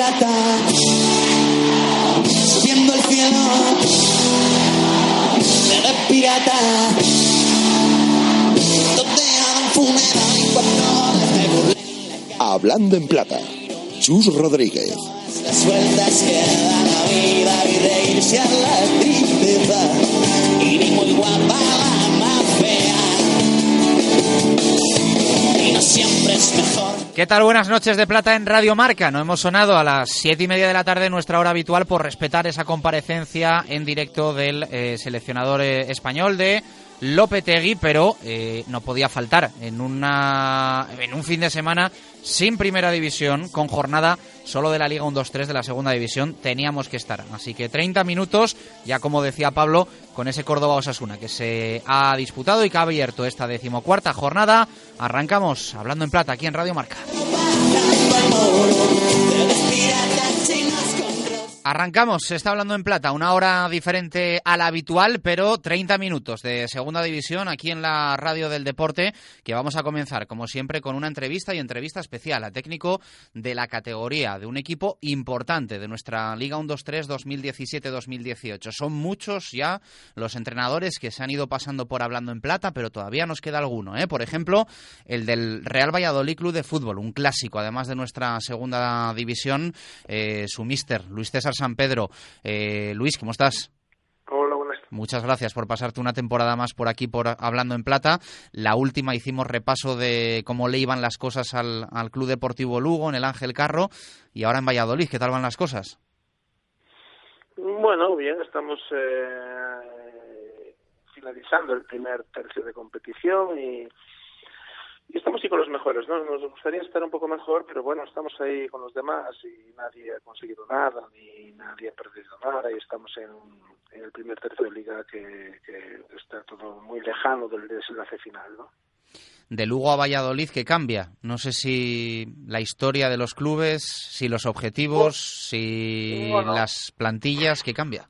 plata, subiendo el cielo, de pirata, de Hablando en plata, Chus Rodríguez. las sueltas que da la vida y reírse a la tristeza. ¿Qué tal? Buenas noches de plata en Radio Marca. No hemos sonado a las siete y media de la tarde, nuestra hora habitual, por respetar esa comparecencia en directo del eh, seleccionador eh, español de Lopetegui, pero eh, no podía faltar en, una, en un fin de semana sin primera división, con jornada solo de la Liga 1-2-3 de la segunda división, teníamos que estar. Así que 30 minutos, ya como decía Pablo, con ese Córdoba-Osasuna que se ha disputado y que ha abierto esta decimocuarta jornada. Arrancamos hablando en plata aquí en Radio Marca. Arrancamos, se está hablando en plata, una hora diferente a la habitual, pero 30 minutos de segunda división aquí en la radio del deporte, que vamos a comenzar, como siempre, con una entrevista y entrevista especial a técnico de la categoría, de un equipo importante de nuestra Liga 1-2-3 2017-2018. Son muchos ya los entrenadores que se han ido pasando por hablando en plata, pero todavía nos queda alguno. ¿eh? Por ejemplo, el del Real Valladolid Club de Fútbol, un clásico, además de nuestra segunda división, eh, su mister, Luis César San Pedro. Eh, Luis, ¿cómo estás? Hola, buenas Muchas gracias por pasarte una temporada más por aquí, por Hablando en Plata. La última hicimos repaso de cómo le iban las cosas al, al Club Deportivo Lugo, en el Ángel Carro, y ahora en Valladolid. ¿Qué tal van las cosas? Bueno, bien, estamos eh, finalizando el primer tercio de competición y, y estamos ahí con los mejores, ¿no? Nos gustaría estar un poco mejor, pero bueno, estamos ahí con los demás y nadie ha conseguido nada, ni nadie ha perdido nada y estamos en, en el primer tercio de liga que, que está todo muy lejano del desenlace final, ¿no? De Lugo a Valladolid, ¿qué cambia? No sé si la historia de los clubes, si los objetivos, si Bueno. las plantillas, ¿qué cambia?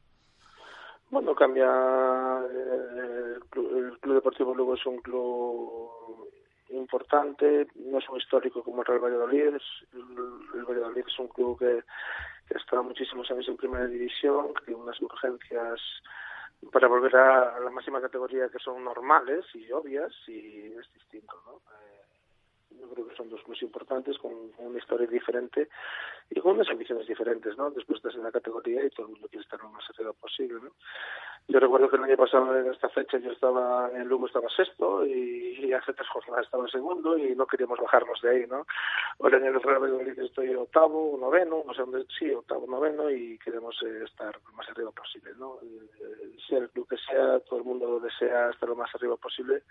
Bueno, cambia. eh, el, club, el Club Deportivo Lugo es un club importante, no es un histórico como el Real Valladolid. es- el, Valladolid es un club que, que está muchísimos años en primera división, que tiene unas urgencias para volver a la máxima categoría que son normales y obvias, y es distinto, ¿no? Eh, yo creo que son dos clubes importantes con una historia diferente y con unas ambiciones diferentes, ¿no? Después estás en la categoría y todo el mundo quiere estar lo más arriba posible, ¿no? Yo recuerdo que el año pasado en esta fecha yo estaba en Lugo estaba sexto y, y hace tres jornadas estaba segundo y no queríamos bajarnos de ahí, ¿no? Ahora en el Real Valladolid estoy octavo, noveno, no sé dónde, sí, octavo, noveno y queremos eh, estar lo más arriba posible, ¿no? Eh, sea el club que sea, todo el mundo desea estar lo más arriba posible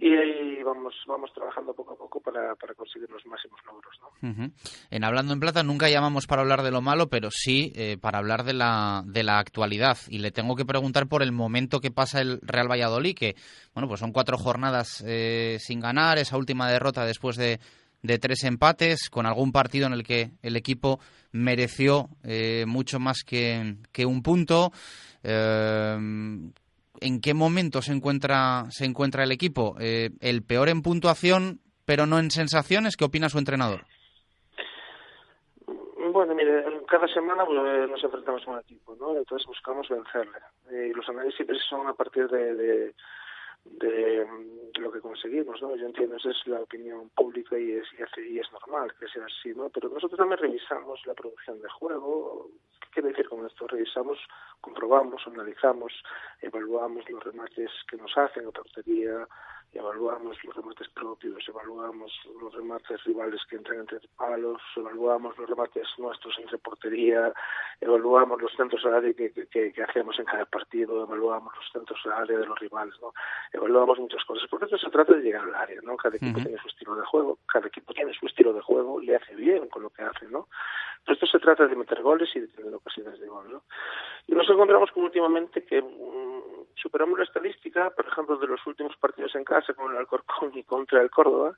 y ahí vamos vamos trabajando poco a poco para, para conseguir los máximos logros, ¿no? En Hablando en Plata nunca llamamos para hablar de lo malo, pero sí eh, para hablar de la, de la actualidad. Y le tengo que preguntar por el momento que pasa el Real Valladolid, que bueno, pues son cuatro jornadas eh, sin ganar, esa última derrota después de, de tres empates, con algún partido en el que el equipo mereció eh, mucho más que, que un punto. Eh, ¿En qué momento se encuentra, se encuentra el equipo? Eh, el peor en puntuación, pero no en sensaciones. ¿Qué opina su entrenador? Bueno, mire, cada semana pues, eh, nos enfrentamos a un equipo, ¿no? Entonces buscamos vencerle. Eh, y los análisis son a partir de, de, mm, lo que conseguimos, ¿no? Yo entiendo, esa es la opinión pública y es, y, y es normal que sea así, ¿no? Pero nosotros también revisamos la producción de juego. ¿Qué quiere decir con esto? Revisamos, comprobamos, analizamos, evaluamos los remates que nos hacen a portería, evaluamos los remates propios, evaluamos los remates rivales que entran entre palos, evaluamos los remates nuestros entre portería, evaluamos los centros al área que, que, que hacemos en cada partido, evaluamos los centros al área de los rivales, ¿no? Evaluamos muchas cosas, porque esto se trata de llegar al área, ¿no? Cada equipo tiene su estilo de juego, cada equipo tiene su estilo de juego, le hace bien con lo que hace, ¿no? Esto se trata de meter goles y de tener ocasiones de gol, ¿no? Y nos encontramos con últimamente que mm, superamos la estadística, por ejemplo, de los últimos partidos en casa con el Alcorcón y contra el Córdoba,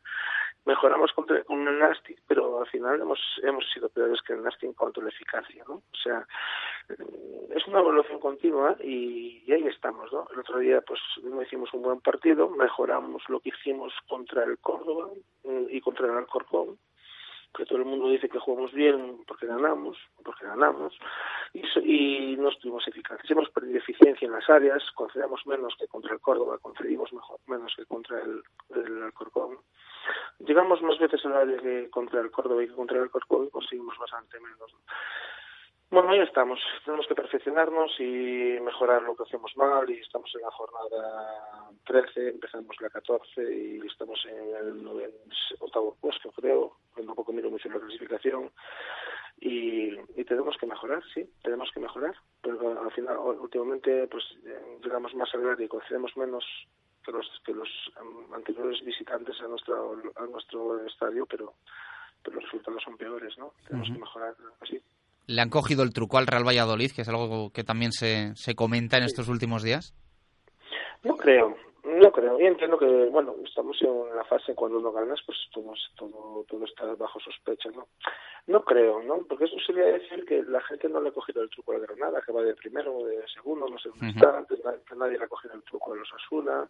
mejoramos contra, con el pero al final hemos, hemos sido peores que el Nastic en cuanto a la eficacia, ¿no? O sea, mm, es una evolución continua y, y, ahí estamos, ¿no? El otro día, pues, no hicimos un buen partido, mejoramos lo que hicimos contra el Córdoba mm, y contra el Alcorcón, que todo el mundo dice que jugamos bien porque ganamos, porque ganamos, y, y no estuvimos eficaces. Hemos perdido eficiencia en las áreas, concedemos menos que contra el Córdoba, concedimos menos que contra el, el Alcorcón. Llegamos más veces al área que contra el Córdoba y que contra el Alcorcón y conseguimos bastante menos. Bueno, ahí estamos. Tenemos que perfeccionarnos y mejorar lo que hacemos mal y estamos en la jornada 13, empezamos la 14 y estamos en el noveno, octavo puesto, creo. Tampoco miro mucho la clasificación y, y tenemos que mejorar, sí, tenemos que mejorar. Pero al final, últimamente, pues llegamos más al área y concedemos menos que los, que los anteriores visitantes a nuestro, a nuestro estadio, pero, pero los resultados son peores, ¿no? Tenemos uh -huh. que mejorar así. ¿Le han cogido el truco al Real Valladolid, que es algo que también se, se comenta en estos últimos días? No creo, no creo. Y entiendo que, bueno, estamos en la fase cuando uno ganas, pues todo, todo, todo está bajo sospecha, ¿no? No creo, ¿no? Porque eso sería decir que la gente no le ha cogido el truco a la Granada, que va de primero o de segundo, no sé dónde uh -huh. está, que nadie le ha cogido el truco a los Asuna,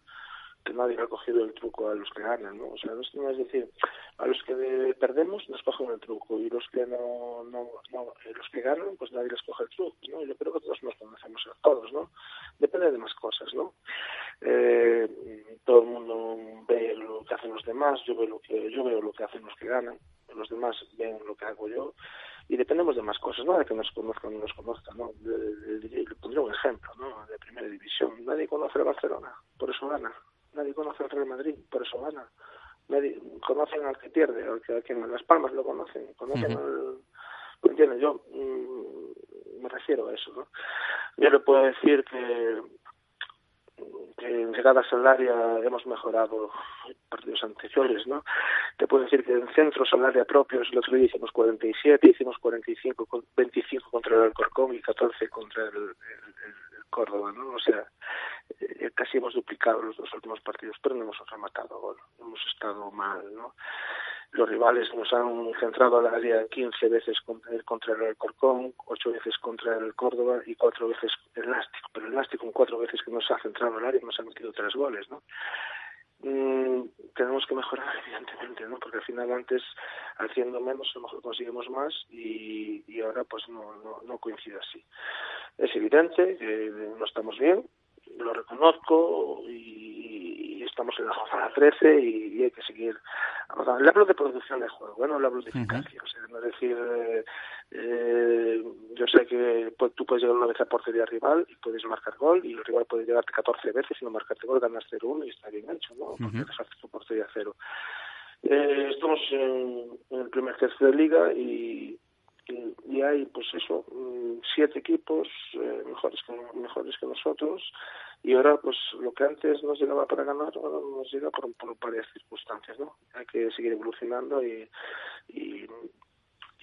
nadie ha cogido el truco a los que ganan, ¿no? O sea, no es decir, a los que perdemos nos cogen el truco y los que no, no, no los que ganan, pues nadie les coge el truco, ¿no? Yo creo que todos nos conocemos a todos, ¿no? Depende de más cosas, ¿no? Eh, todo el mundo ve lo que hacen los demás, yo veo lo que yo veo lo que hacen los que ganan, los demás ven lo que hago yo y dependemos de más cosas, no de que nos conozcan o no nos conozcan, ¿no? Le pondré un ejemplo, ¿no? De primera división, nadie conoce a Barcelona, por eso gana nadie conoce al Real Madrid, por eso gana. Nadie conocen al que pierde, al que, a quien Las Palmas lo conocen, conocen uh -huh. al... ¿Entiendes? Yo mmm, me refiero a eso, ¿no? Yo le puedo decir que que en llegadas al área hemos mejorado partidos anteriores, ¿no? Te puedo decir que en centros al área propios el otro día hicimos 47, hicimos 45, 25 contra el Alcorcón y 14 contra el, el, el Córdoba, ¿no? O sea, eh, casi hemos duplicado los dos últimos partidos, pero no hemos rematado gol, hemos estado mal, ¿no? Los rivales nos han centrado al área 15 veces contra el Alcorcón, 8 veces contra el Córdoba y 4 veces el Nástico, pero el Nástico con 4 veces que nos ha centrado al área nos ha metido 3 goles, ¿no? Mm, tenemos que mejorar evidentemente no porque al final antes haciendo menos a lo mejor conseguimos más y, y ahora pues no, no, no coincide así es evidente que no estamos bien lo reconozco y, y estamos en la jornada 13 y, y, hay que seguir le hablo de producción de juego no le hablo de eficacia uh -huh. o sea no es decir eh, eh, yo sé que pues, tú puedes llegar una vez a portería rival y puedes marcar gol y el rival puede llegarte 14 veces y no marcarte gol ganas 0-1 y está bien hecho ¿no? porque uh -huh. dejaste tu portería cero eh, estamos en, en el primer tercio de liga y y, y hay pues eso siete equipos eh, mejores que mejores que nosotros y ahora pues lo que antes nos llegaba para ganar ahora nos llega por, por varias circunstancias no hay que seguir evolucionando y, y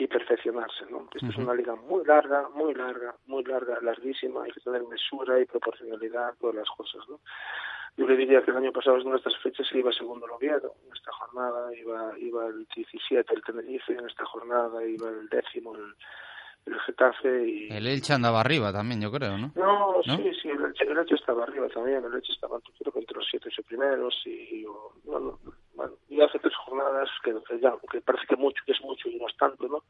y perfeccionarse, ¿no? Esta uh -huh. es una liga muy larga, muy larga, muy larga, larguísima, hay que tener mesura y proporcionalidad, todas las cosas, ¿no? Yo le diría que el año pasado en estas fechas se iba segundo el Oviedo, en esta jornada iba iba el 17 el Tenerife, en esta jornada iba el décimo el, el Getafe y... El Elche andaba arriba también, yo creo, ¿no? No, ¿No? sí, sí, el Elche, el Elche estaba arriba también, el Elche estaba creo entre los siete ocho primeros y, o, bueno, bueno, y hace tres jornadas que, que ya, que parece que mucho, que es mucho y no es tanto, ¿no?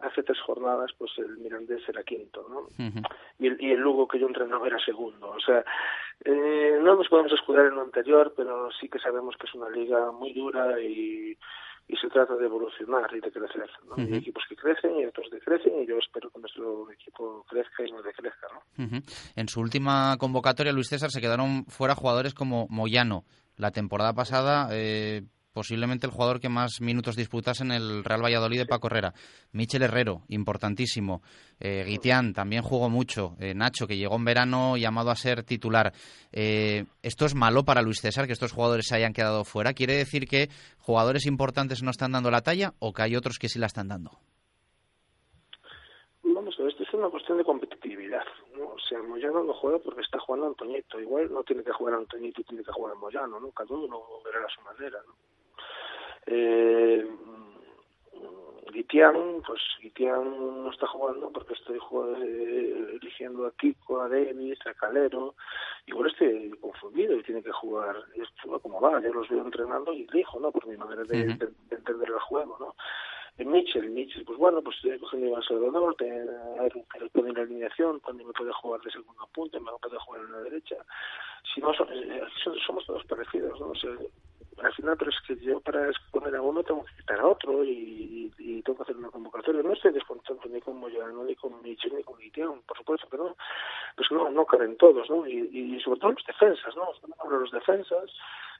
Hace tres jornadas pues el Mirandés era quinto, ¿no? Uh -huh. y, el, y el Lugo que yo entrenaba era segundo. O sea, eh, no nos podemos escudar en lo anterior, pero sí que sabemos que es una liga muy dura y, y se trata de evolucionar y de crecer. ¿no? Uh -huh. Hay equipos que crecen y otros decrecen y yo espero que nuestro equipo crezca y no decrezca. ¿no? Uh -huh. En su última convocatoria, Luis César, se quedaron fuera jugadores como Moyano. La temporada pasada eh, posiblemente el jugador que más minutos disputase en el Real Valladolid de Paco Herrera. Michel Herrero, importantísimo. Eh, Guitián también jugó mucho. Eh, Nacho, que llegó en verano llamado a ser titular. Eh, ¿Esto es malo para Luis César, que estos jugadores se hayan quedado fuera? ¿Quiere decir que jugadores importantes no están dando la talla o que hay otros que sí la están dando? vamos a ver, esto es una cuestión de competitividad, ¿no? O sea, Moyano no juega porque está jugando Antoñito, igual no tiene que jugar Antoñito y tiene que jugar Moyano, ¿no? Cada uno verá a su manera, ¿no? Eh, Guitián, pues Guitián no está jugando porque estoy eh, eligiendo a Kiko, a Davis, a Calero. Igual estoy confundido y tiene que jugar. Esto como va, yo los veo entrenando y elijo, ¿no? Por mi manera de, de, de entender el juego, ¿no? Mitchell, Mitchell, pues bueno, pues estoy cogiendo Iván Salvador, te, ir la alineación, cuando me puede jugar de segundo punto, me puede jugar en la derecha. Si no, eh, somos todos parecidos, ¿no? O sea, al final, pero es que yo para exponer a uno tengo que quitar a otro y, tengo que hacer una convocatoria. No estoy descontento ni con Moyano, ni con Mitchell, ni con Guitián, por supuesto no. Pues no, no caben todos, ¿no? Y, sobre todo los defensas, ¿no? Los defensas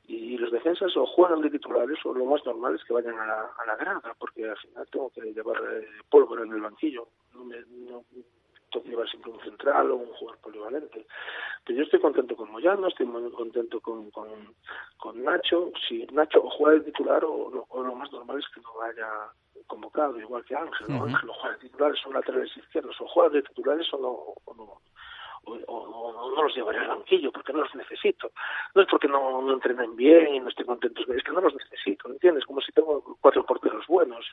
y los defensas o juegan de titulares o lo más normal es que vayan a la, a la grada porque al final tengo que llevar eh, pólvora en el banquillo no me no llevar siempre un central o un jugador polivalente pero yo estoy contento con Moyano estoy muy contento con, con, con Nacho si Nacho o juega de titular o, o, lo más normal es que no vaya convocado igual que Ángel ¿no? Uh -huh. Ángel o juega de titulares son laterales izquierdos o juega de titulares o no, o no o, o, no los llevaré al banquillo porque no los necesito. No es porque no, no entrenen bien y no estoy contento, es que no los necesito, ¿entiendes? Como si tengo cuatro porteros buenos,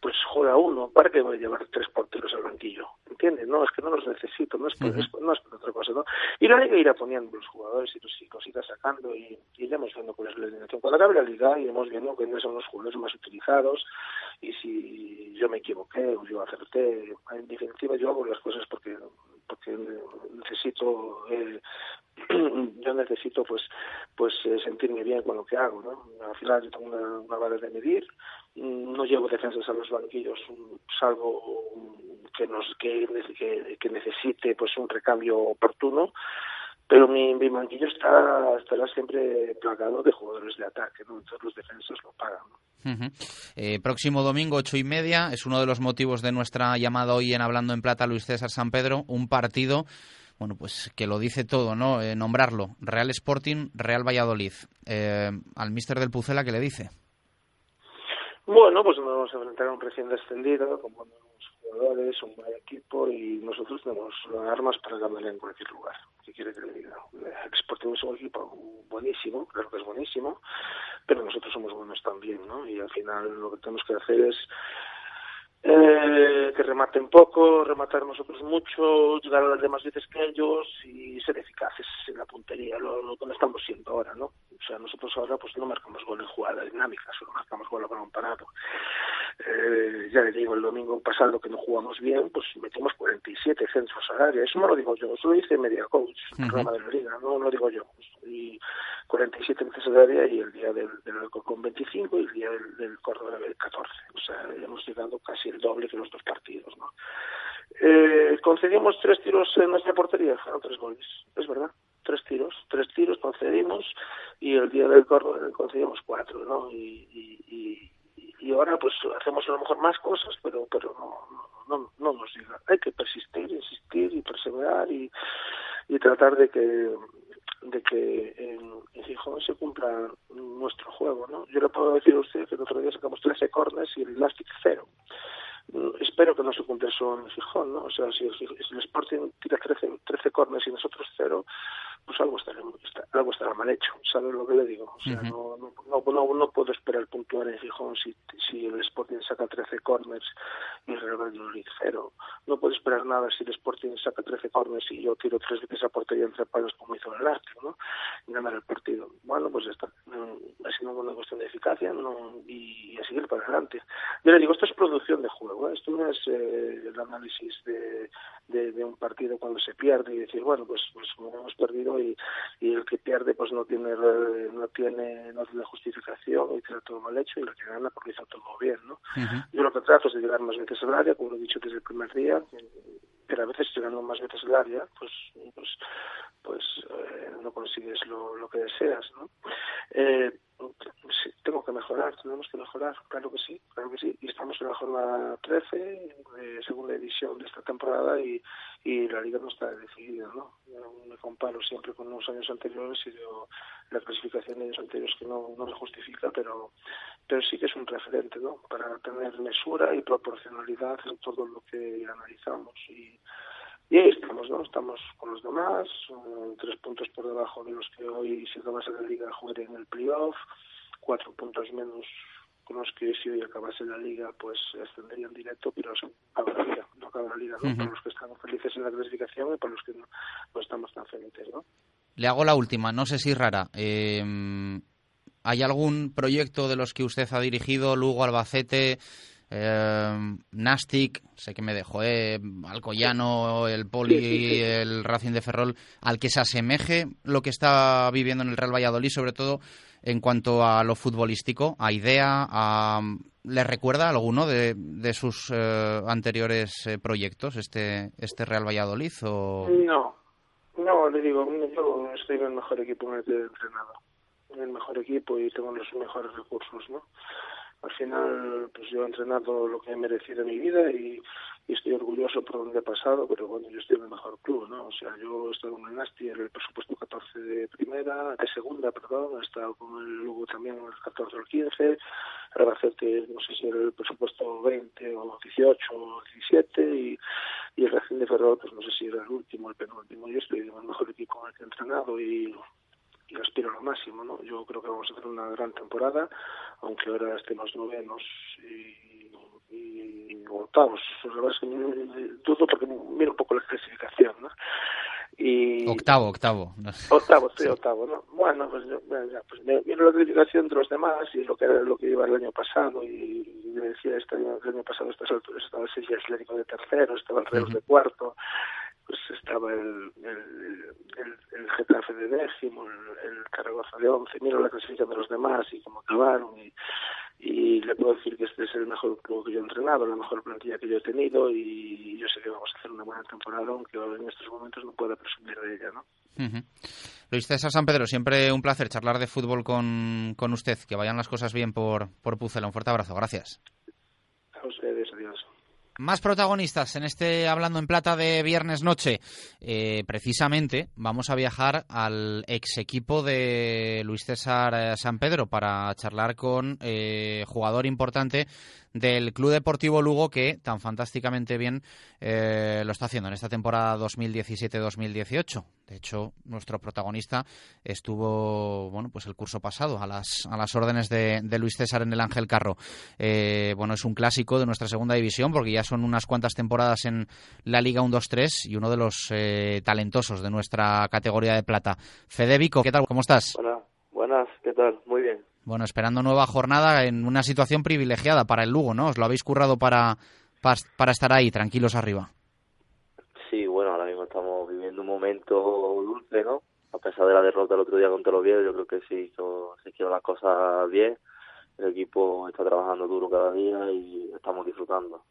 pues juega uno, ¿para qué voy a llevar tres porteros al banquillo? ¿Entiendes? No, es que no los necesito, no es por, uh -huh. no es por otra cosa, ¿no? Y la liga irá poniendo los jugadores y los irá sacando y, y iremos viendo cuál es la alineación. Cuando acabe la liga iremos viendo quiénes son los jugadores más utilizados y si yo me equivoqué o yo acerté, en definitiva yo hago las cosas porque porque necesito eh, yo necesito pues pues eh, sentirme bien con lo que hago no al final yo tengo una, una vara de medir no llevo defensas a los banquillos salvo que nos que, que necesite pues un recambio oportuno pero mi, mi banquillo está, estará siempre plagado de jugadores de ataque, ¿no? Entonces los defensas lo pagan. Uh -huh. eh, próximo domingo, ocho y media, es uno de los motivos de nuestra llamada hoy en Hablando en Plata Luis César San Pedro, un partido, bueno, pues que lo dice todo, ¿no? Eh, nombrarlo, Real Sporting, Real Valladolid. Eh, al míster del Pucela, ¿qué le dice? Bueno, pues nos vamos a enfrentar a un recién descendido, con buenos jugadores, un buen equipo y nosotros tenemos armas para ganar en cualquier lugar. ¿Qué quiere que le diga? Es un equipo buenísimo, claro que es buenísimo, pero nosotros somos buenos también, ¿no? Y al final lo que tenemos que hacer es eh, que rematen poco, rematar nosotros mucho, llegar a las demás veces que ellos y ser eficaces en la puntería, lo, lo que estamos siendo ahora, ¿no? O sea, nosotros ahora pues no marcamos gol en jugada dinámica, solo marcamos gol a balón parado. Eh, ya le digo, el domingo pasado que no jugamos bien, pues metimos 47 centros al área. Eso no lo digo yo, eso lo dice Media Coach, uh -huh. programa de la Liga, no lo digo yo. Y 47 veces al área y el día del, del con 25 y el día del, del Córdoba del 14. O sea, hemos llegado casi el doble que los dos partidos, ¿no? Eh, concedimos tres tiros en nuestra portería, fueron tres goles, es verdad tres tiros, tres tiros concedimos y el día del Córdoba concedimos cuatro, ¿no? Y, y, y, y, ahora pues hacemos a lo mejor más cosas, pero pero no, no, no nos diga. Hay que persistir, insistir y perseverar y, y tratar de que de que en, en Gijón se cumpla nuestro juego, ¿no? Yo le puedo decir a usted que el otro día sacamos 13 corners y el Elastic cero espero que no se cumpla eso en Gijón, ¿no? O sea, si, si, si el Sporting tira 13, 13 corners y nosotros cero, pues algo estará, algo estará mal hecho, ¿sabes lo que le digo? O sea, uh -huh. no, no, no, no, puedo esperar puntuar en Gijón si, si el Sporting saca 13 corners y el Real Madrid cero. No puedo esperar nada si el Sporting saca 13 corners y yo tiro tres veces a portería entre palos como hizo el Arte, ¿no? Y ganar el partido. Bueno, pues está. Ha sido una cuestión de eficacia ¿no? y a seguir para adelante. Yo le digo, esto es producción de juego, ¿eh? esto no es eh, el análisis de, de, de, un partido cuando se pierde y decir, bueno, pues, pues hemos perdido y, y el que pierde pues no tiene no tiene no tiene justificación y tiene todo mal hecho y el que gana porque hizo todo bien, ¿no? Uh -huh. Yo lo que trato es de llegar más veces al área, como lo he dicho desde el primer día, pero a veces llegando más veces al área, pues pues pues eh, no consigues lo, lo que deseas, ¿no? Eh, tengo que mejorar, tenemos que mejorar, claro que sí, claro que sí, y estamos en la jornada 13 de segunda edición de esta temporada y, la liga no está decidida, ¿no? me comparo siempre con los años anteriores y veo la clasificación de años anteriores que no, no se justifica, pero, pero sí que es un referente, ¿no? Para tener mesura y proporcionalidad en todo lo que analizamos y y ahí estamos, ¿no? Estamos con los demás, tres puntos por debajo de los que hoy, si acabase la liga, jugaré en el playoff, cuatro puntos menos con los que si hoy acabase la liga, pues ascenderían directo, pero eso acaba la liga, no acaba la liga, ¿no? Para los que están felices en la clasificación y para los que no, no estamos tan felices, ¿no? Le hago la última, no sé si rara. Eh, ¿Hay algún proyecto de los que usted ha dirigido, Lugo, Albacete, eh, Nastic, sé que me dejó, eh, Alcoyano, el Poli, el Racing de Ferrol, al que se asemeje lo que está viviendo en el Real Valladolid, sobre todo en cuanto a lo futbolístico, a idea, a, ¿le recuerda alguno de, de sus eh, anteriores eh, proyectos este, este Real Valladolid? O... No, no, le digo, yo estoy en el mejor equipo en el que he entrenado, en el mejor equipo y tengo los mejores recursos, ¿no? Al final pues yo he entrenado lo que he merecido en mi vida y, estoy orgulloso por donde he pasado, pero bueno, yo estoy en el mejor club, ¿no? O sea, yo he estado en el Nasti en el presupuesto 14 de primera, de segunda, perdón, he estado con el Lugo también en el 14 o el 15, Albacete, no sé si era el presupuesto 20 o 18 o 17 y, el Racing de Ferrol, pues no sé si era el último el penúltimo. Yo estoy en el mejor equipo en el que he entrenado y y aspiro a lo máximo, ¿no? Yo creo que vamos a hacer una gran temporada, aunque ahora estemos novenos y, y octavos. La verdad es que dudo porque miro un poco la clasificación, ¿no? Y... Octavo, octavo. Octavo, estoy octavo, ¿no? Bueno, pues, ya, pues miro la clasificación de los demás y lo que era lo que iba el año pasado y, me decía este año, el año pasado a estas alturas estaba el Sevilla Atlético de tercero, estaba el Reus de cuarto, pues estaba el, el, el, el Getafe de décimo, el, el Zaragoza de once, miro la clasificación de los demás y cómo acabaron y, y le puedo decir que este es el mejor club que yo he entrenado, la mejor plantilla que yo he tenido y yo sé que vamos a hacer una buena temporada, aunque en estos momentos no pueda presumir de ella, ¿no? Luis César San Pedro, siempre un placer charlar de fútbol con, con usted, que vayan las cosas bien por, por Pucela. Un fuerte abrazo, gracias. A ustedes, adiós. Más protagonistas en este Hablando en Plata de viernes noche. Eh, precisamente vamos a viajar al ex equipo de Luis César eh, San Pedro para charlar con eh, jugador importante del Club Deportivo Lugo que tan fantásticamente bien eh, lo está haciendo en esta temporada 2017-2018. De hecho, nuestro protagonista estuvo, bueno, pues el curso pasado a las, a las órdenes de, de Luis César en el Ángel Carro. Eh, bueno, es un clásico de nuestra segunda división porque ya son unas cuantas temporadas en la Liga 1-2-3 y uno de los eh, talentosos de nuestra categoría de plata. Fede Vico, ¿qué tal? ¿Cómo estás? Buenas, buenas, ¿qué tal? Muy bien. Bueno, esperando nueva jornada en una situación privilegiada para el Lugo, ¿no? Os lo habéis currado para, para, estar ahí, tranquilos arriba. Sí, bueno, ahora mismo estamos viviendo un momento dulce, ¿no? A pesar de la derrota el otro día contra los Oviedo, yo creo que sí, se hicieron las cosas bien. El equipo está trabajando duro cada día y estamos disfrutando.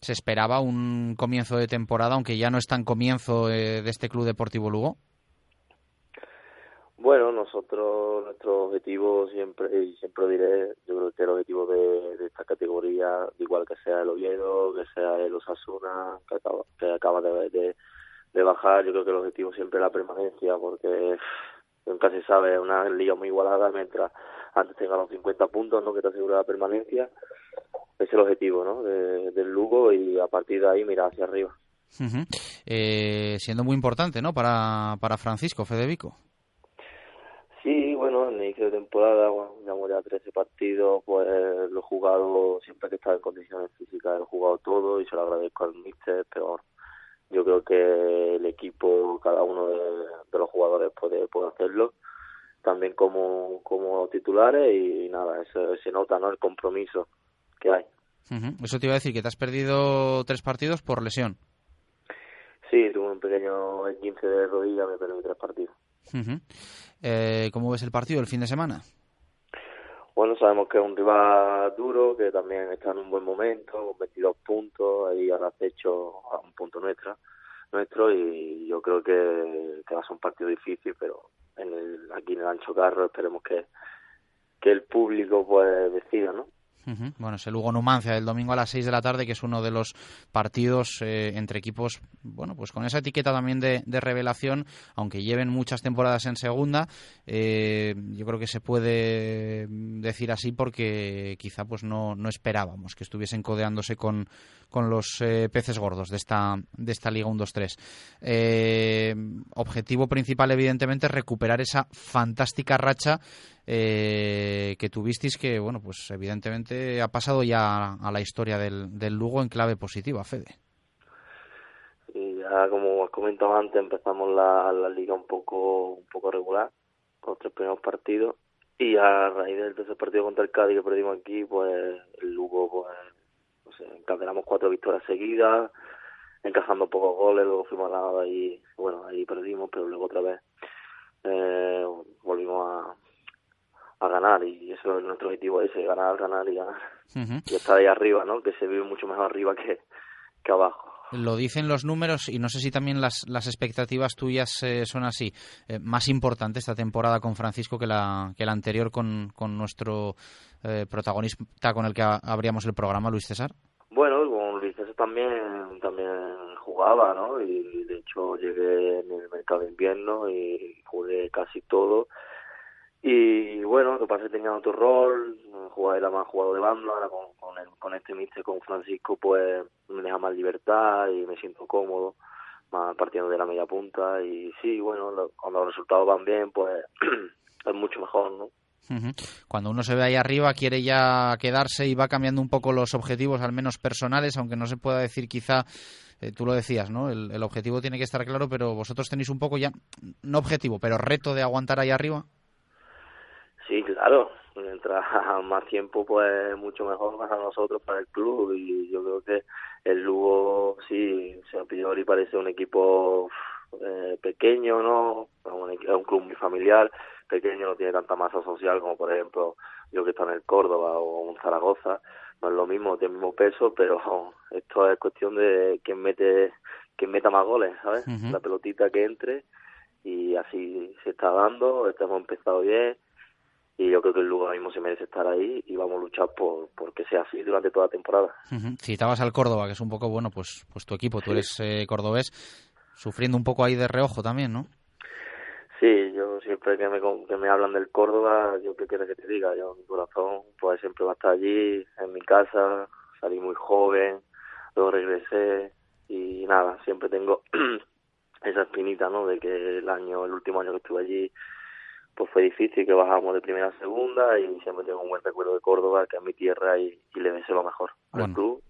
¿Se esperaba un comienzo de temporada, aunque ya no es tan comienzo eh, de este Club Deportivo Lugo? Bueno, nosotros, nuestro objetivo siempre, y siempre diré, yo creo que el objetivo de, esta categoría, igual que sea el Oviedo, que sea el Osasuna, que acaba, que acaba de, de, bajar, yo creo que el objetivo siempre es la permanencia, porque nunca se sabe, es una liga muy igualada, mientras antes tenga los 50 puntos, ¿no? que te asegura la permanencia, es el objetivo ¿no? del Lugo y a partir de ahí mirar hacia arriba. eh, siendo muy importante, ¿no? Para, para Francisco Fedevico. Sí, bueno, en el inicio de temporada, bueno, llevamos ya 13 partidos, pues lo he jugado, siempre que estaba en condiciones físicas, lo he jugado todo y se lo agradezco al míster, pero yo creo que el equipo, cada uno de, los jugadores puede, puede hacerlo, también como, como titulares y nada, eso, se nota, ¿no? El compromiso que hay. Eso te iba a decir, que te has perdido tres partidos por lesión. Sí, tuve un pequeño 15 de rodilla, me perdí tres partidos. eh, ¿Cómo ves el partido el fin de semana? Bueno, sabemos que es un rival duro, que también está en un buen momento, con 22 puntos, ahí al acecho a un punto nuestra, nuestro, y yo creo que, que va a ser un partido difícil, pero en el, aquí en el Ancho Carro esperemos que, que el público pues decida, ¿no? Bueno, es el Lugo Numancia del domingo a las 6 de la tarde, que es uno de los partidos eh, entre equipos, bueno, pues con esa etiqueta también de, revelación, aunque lleven muchas temporadas en segunda, eh, yo creo que se puede decir así porque quizá pues no, no esperábamos que estuviesen codeándose con, con los eh, peces gordos de esta, de esta Liga 1-2-3. Eh, objetivo principal, evidentemente, es recuperar esa fantástica racha eh, que tuvisteis que, bueno, pues evidentemente ha pasado ya a la historia del, del Lugo en clave positiva, Fede. Y ya como has comentado antes, empezamos la, la liga un poco un poco regular, con los tres primeros partidos, y a raíz del tercer partido contra el Cádiz que perdimos aquí, pues el Lugo, pues, encadenamos cuatro victorias seguidas, encajando pocos goles, luego fuimos a la y bueno, ahí perdimos, pero luego otra vez eh, volvimos a, a ganar y eso es nuestro objetivo ese, ganar, ganar y ganar. Y estar ahí arriba, ¿no? Que se vive mucho mejor arriba que, que abajo. Lo dicen los números y no sé si también las, las expectativas tuyas eh, son así. Eh, más importante esta temporada con Francisco que la, que la anterior con, con nuestro eh, protagonista con el que abríamos el programa, Luis César. Bueno, con Luis César también, también jugaba, ¿no? Y de hecho llegué en el mercado de invierno y jugué casi todo. Y bueno, lo que pasa es que tenía otro rol, jugaba, era más jugador de banda, ahora con, con, el- con este mister, con Francisco, pues me deja más libertad y me siento cómodo, más partiendo de la media punta. Y sí, bueno, lo- cuando los resultados van bien, pues es mucho mejor, ¿no? Cuando uno se ve ahí arriba quiere ya quedarse y va cambiando un poco los objetivos, al menos personales, aunque no se pueda decir quizá, eh, tú lo decías, ¿no? El objetivo tiene que estar claro, pero vosotros tenéis un poco ya, no objetivo, pero reto de aguantar ahí arriba. Sí, claro. Mientras más tiempo, pues mucho mejor para nosotros, para el club. Y yo creo que el Lugo, sí, a priori parece un equipo eh, pequeño, ¿no? Es un, es un club muy familiar. Pequeño, no tiene tanta masa social como, por ejemplo, yo que estoy en el Córdoba o en Zaragoza. No es lo mismo, tiene el mismo peso, pero esto es cuestión de quién mete quién meta más goles, ¿sabes? La pelotita que entre y así se está dando. Hemos empezado bien y yo creo que el lugar mismo se merece estar ahí y vamos a luchar por, por que sea así durante toda la temporada. Ujú. Citabas al Córdoba, que es un poco, bueno, pues, pues tu equipo, tú eres eh, cordobés, sufriendo un poco ahí de reojo también, ¿no? Sí, yo siempre que me, que me hablan del Córdoba, yo qué quieres que te diga, yo mi corazón pues siempre va a estar allí, en mi casa, salí muy joven, luego regresé y nada, siempre tengo esa espinita, ¿no? De que el año, el último año que estuve allí, pues fue difícil, que bajamos de primera a segunda y siempre tengo un buen recuerdo de Córdoba, que es mi tierra y, y le deseo lo mejor al Bueno. club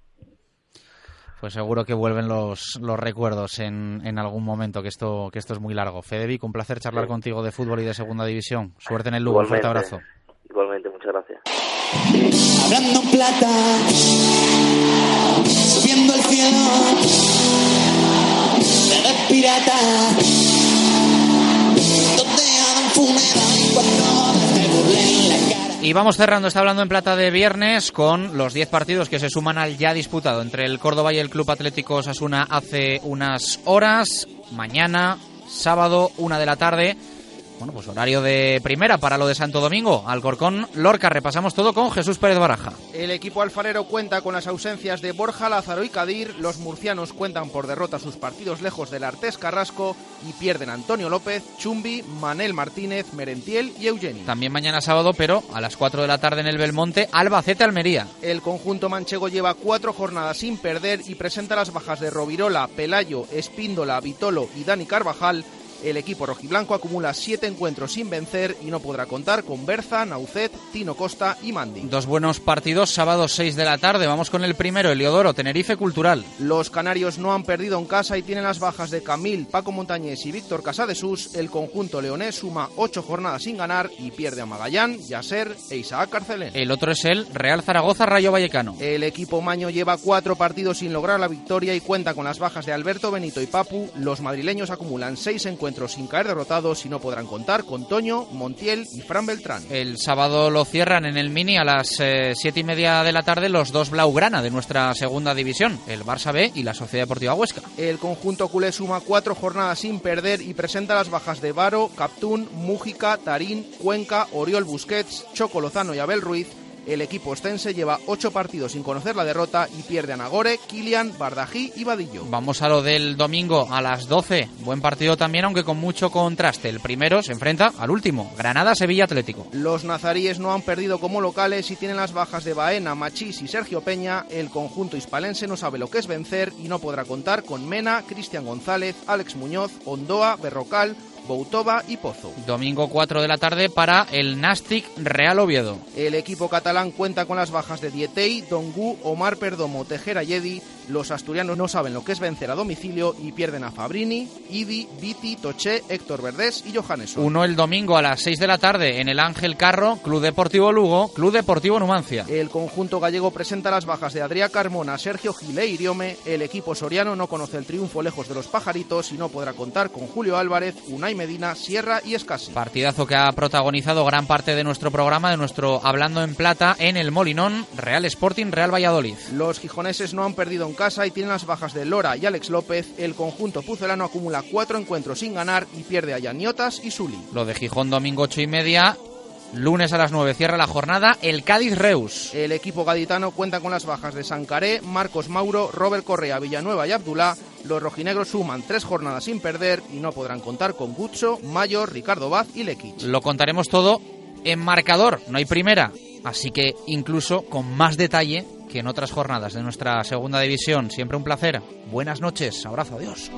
Pues seguro que vuelven los, los recuerdos en, en algún momento, que esto, que esto es muy largo. Fedevic, un placer charlar Sí. contigo de fútbol y de segunda división. Suerte en el Lugo, un fuerte abrazo. Igualmente, muchas gracias. Hablando en plata, subiendo al cielo, pirata, y vamos cerrando, está hablando en plata de viernes con los 10 partidos que se suman al ya disputado entre el Córdoba y el Club Atlético Osasuna hace unas horas. Mañana, sábado, una de la tarde. Bueno, pues horario de primera para lo de Santo Domingo. Alcorcón, Lorca. Repasamos todo con Jesús Pérez Baraja. El equipo alfarero cuenta con las ausencias de Borja, Lázaro y Cadir. Los murcianos cuentan por derrota sus partidos lejos del Artés Carrasco y pierden Antonio López, Chumbi, Manel Martínez, Merentiel y Eugeni. También mañana sábado, pero a las 4 de la tarde en el Belmonte, Albacete Almería. El conjunto manchego lleva cuatro jornadas sin perder y presenta las bajas de Rovirola, Pelayo, Espíndola, Vitolo y Dani Carvajal. El equipo rojiblanco acumula siete encuentros sin vencer y no podrá contar con Berza, Naucet, Tino Costa y Mandi. Dos buenos partidos, sábado 6 de la tarde. Vamos con el primero, Eliodoro, Tenerife Cultural. Los canarios no han perdido en casa y tienen las bajas de Camil, Paco Montañés y Víctor Casadesús. El conjunto leonés suma ocho jornadas sin ganar y pierde a Magallán, Yasser e Isaac Carcelén. El otro es el Real Zaragoza Rayo Vallecano. El equipo maño lleva cuatro partidos sin lograr la victoria y cuenta con las bajas de Alberto Benito y Papu. Los madrileños acumulan seis encuentros sin caer derrotados y no podrán contar con Toño, Montiel y Fran Beltrán. El sábado lo cierran en el Mini a las eh, siete y media de la tarde los dos Blaugrana de nuestra segunda división, el Barça B y la Sociedad Deportiva Huesca. El conjunto culé suma cuatro jornadas sin perder y presenta las bajas de Varo, Captún, Mújica, Tarín, Cuenca, Oriol Busquets, Choco Lozano y Abel Ruiz. El equipo ostense lleva ocho partidos sin conocer la derrota y pierde a Nagore, Kilian, Bardají y Vadillo. Vamos a lo del domingo a las 12. Buen partido también, aunque con mucho contraste. El primero se enfrenta al último, Granada-Sevilla Atlético. Los nazaríes no han perdido como locales y tienen las bajas de Baena, Machís y Sergio Peña. El conjunto hispalense no sabe lo que es vencer y no podrá contar con Mena, Cristian González, Alex Muñoz, Ondoa, Berrocal, Boutova y Pozo. Domingo 4 de la tarde para el Nastic Real Oviedo. El equipo catalán cuenta con las bajas de Dietey, Dongu, Omar Perdomo, Tejera Yedi. Los asturianos no saben lo que es vencer a domicilio y pierden a Fabrini, Idi, Viti, Toché, Héctor Verdés y Johannesson. Uno el domingo a las 6 de la tarde en el Ángel Carro, Club Deportivo Lugo, Club Deportivo Numancia. El conjunto gallego presenta las bajas de Adrián Carmona, Sergio Gile y Iriome. El equipo soriano no conoce el triunfo lejos de los pajaritos y no podrá contar con Julio Álvarez, Unai Medina, Sierra y Escasi. Partidazo que ha protagonizado gran parte de nuestro programa, de nuestro Hablando en Plata, en el Molinón, Real Sporting, Real Valladolid. Los gijoneses no han perdido en casa y tienen las bajas de Lora y Alex López. El conjunto pucelano acumula cuatro encuentros sin ganar y pierde a Yaniotas y Suli. Lo de Gijón domingo ocho y media. Lunes a las 9 cierra la jornada el Cádiz Reus. El equipo gaditano cuenta con las bajas de Sancaré, Marcos Mauro, Robert Correa, Villanueva y Abdulá. Los rojinegros suman tres jornadas sin perder y no podrán contar con Gucho, Mayor, Ricardo Vaz y Lekic. Lo contaremos todo en marcador, no hay primera. Así que incluso con más detalle que en otras jornadas de nuestra segunda división. Siempre un placer. Buenas noches. Abrazo. Adiós.